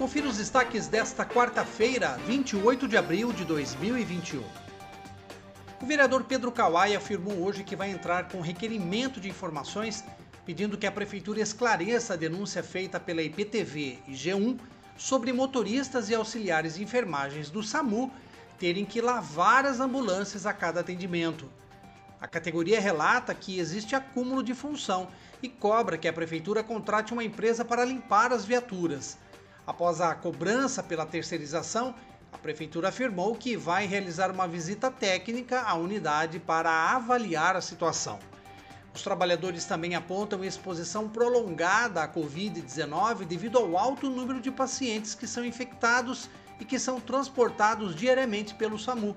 Confira os destaques desta quarta-feira, 28 de abril de 2021. O vereador Pedro Kawai afirmou hoje que vai entrar com requerimento de informações pedindo que a prefeitura esclareça a denúncia feita pela IPTV e G1 sobre motoristas e auxiliares de enfermagens do SAMU terem que lavar as ambulâncias a cada atendimento. A categoria relata que existe acúmulo de função e cobra que a prefeitura contrate uma empresa para limpar as viaturas. Após a cobrança pela terceirização, a prefeitura afirmou que vai realizar uma visita técnica à unidade para avaliar a situação. Os trabalhadores também apontam exposição prolongada à Covid-19 devido ao alto número de pacientes que são infectados e que são transportados diariamente pelo SAMU.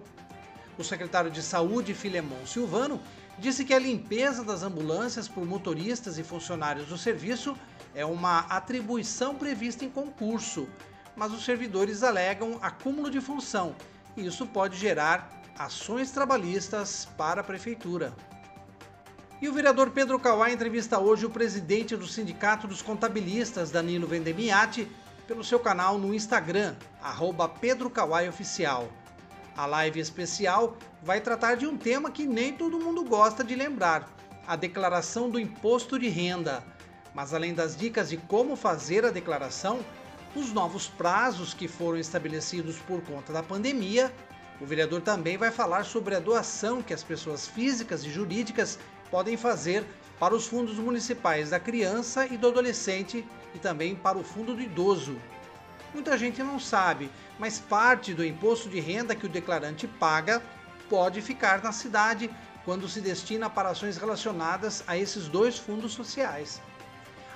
O secretário de Saúde, Filemon Silvano, disse que a limpeza das ambulâncias por motoristas e funcionários do serviço é uma atribuição prevista em concurso, mas os servidores alegam acúmulo de função e isso pode gerar ações trabalhistas para a prefeitura. E o vereador Pedro Kawai entrevista hoje o presidente do Sindicato dos Contabilistas, Danilo Vendemiati, pelo seu canal no Instagram, arroba Pedro Kawai Oficial. A live especial vai tratar de um tema que nem todo mundo gosta de lembrar: a declaração do imposto de renda. Mas além das dicas de como fazer a declaração, os novos prazos que foram estabelecidos por conta da pandemia, o vereador também vai falar sobre a doação que as pessoas físicas e jurídicas podem fazer para os fundos municipais da criança e do adolescente e também para o fundo do idoso. Muita gente não sabe, mas parte do imposto de renda que o declarante paga pode ficar na cidade quando se destina para ações relacionadas a esses dois fundos sociais.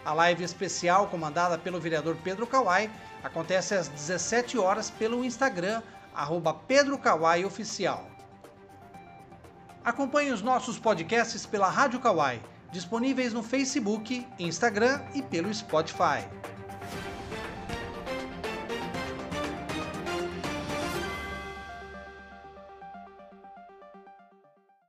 A live especial comandada pelo vereador Pedro Kawai acontece às 17 horas pelo Instagram, arroba Pedro Kawai Oficial. Acompanhe os nossos podcasts pela Rádio Kawai, disponíveis no Facebook, Instagram e pelo Spotify.